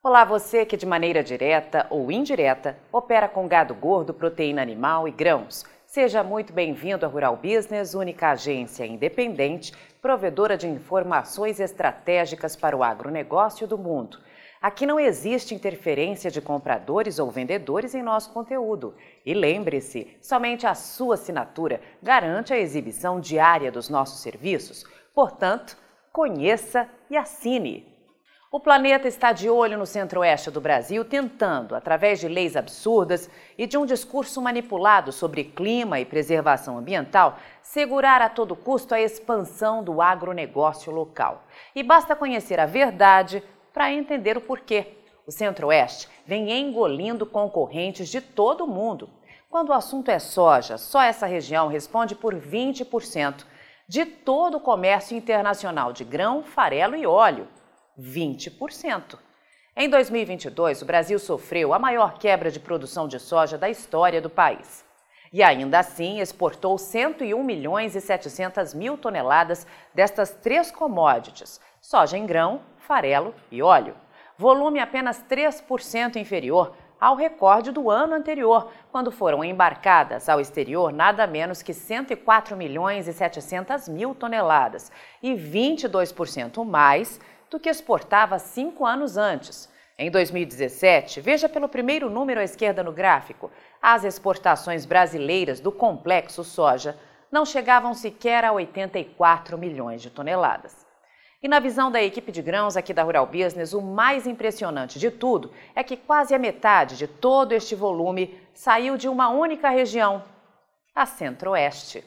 Olá, você que de maneira direta ou indireta opera com gado gordo, proteína animal e grãos. Seja muito bem-vindo à Rural Business, única agência independente, provedora de informações estratégicas para o agronegócio do mundo. Aqui não existe interferência de compradores ou vendedores em nosso conteúdo. E lembre-se, somente a sua assinatura garante a exibição diária dos nossos serviços. Portanto, conheça e assine. O planeta está de olho no centro-oeste do Brasil, tentando, através de leis absurdas e de um discurso manipulado sobre clima e preservação ambiental, segurar a todo custo a expansão do agronegócio local. E basta conhecer a verdade para entender o porquê. O centro-oeste vem engolindo concorrentes de todo o mundo. Quando o assunto é soja, só essa região responde por 20% de todo o comércio internacional de grão, farelo e óleo. 20%. Em 2022, o Brasil sofreu a maior quebra de produção de soja da história do país. E ainda assim exportou 101 milhões e 700 mil toneladas destas três commodities: soja em grão, farelo e óleo. Volume apenas 3% inferior ao recorde do ano anterior, quando foram embarcadas ao exterior nada menos que 104 milhões e 700 mil toneladas e 22% mais do que exportava cinco anos antes. Em 2017, veja pelo primeiro número à esquerda no gráfico, as exportações brasileiras do complexo soja não chegavam sequer a 84 milhões de toneladas. E na visão da equipe de grãos aqui da Rural Business, o mais impressionante de tudo é que quase a metade de todo este volume saiu de uma única região, a Centro-Oeste.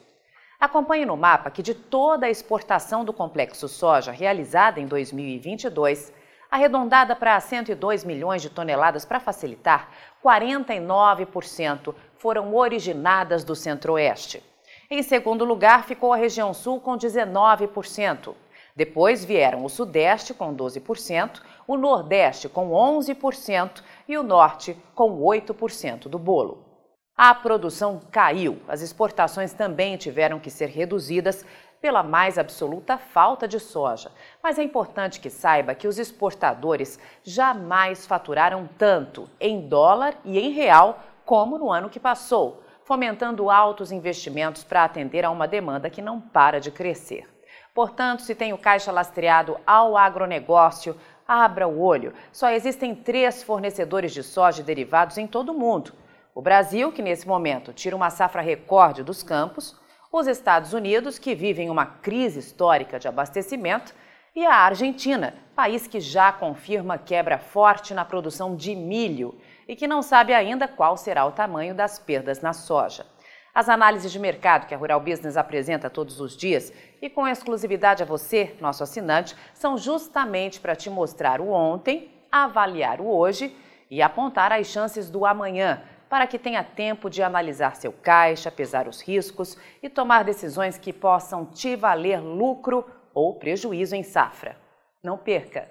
Acompanhe no mapa que de toda a exportação do complexo soja realizada em 2022, arredondada para 102 milhões de toneladas para facilitar, 49% foram originadas do Centro-Oeste. Em segundo lugar ficou a região Sul com 19%. Depois vieram o Sudeste com 12%, o Nordeste com 11% e o Norte com 8% do bolo. A produção caiu, as exportações também tiveram que ser reduzidas pela mais absoluta falta de soja. Mas é importante que saiba que os exportadores jamais faturaram tanto em dólar e em real como no ano que passou, fomentando altos investimentos para atender a uma demanda que não para de crescer. Portanto, se tem o caixa lastreado ao agronegócio, abra o olho. Só existem três fornecedores de soja e derivados em todo o mundo o Brasil, que nesse momento tira uma safra recorde dos campos, os Estados Unidos, que vivem uma crise histórica de abastecimento, e a Argentina, país que já confirma quebra forte na produção de milho e que não sabe ainda qual será o tamanho das perdas na soja. As análises de mercado que a Rural Business apresenta todos os dias e com exclusividade a você, nosso assinante, são justamente para te mostrar o ontem, avaliar o hoje e apontar as chances do amanhã para que tenha tempo de analisar seu caixa, pesar os riscos e tomar decisões que possam te valer lucro ou prejuízo em safra. Não perca!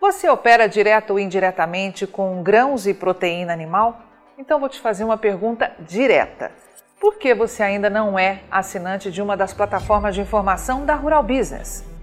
Você opera direto ou indiretamente com grãos e proteína animal? Então vou te fazer uma pergunta direta. Por que você ainda não é assinante de uma das plataformas de informação da Rural Business?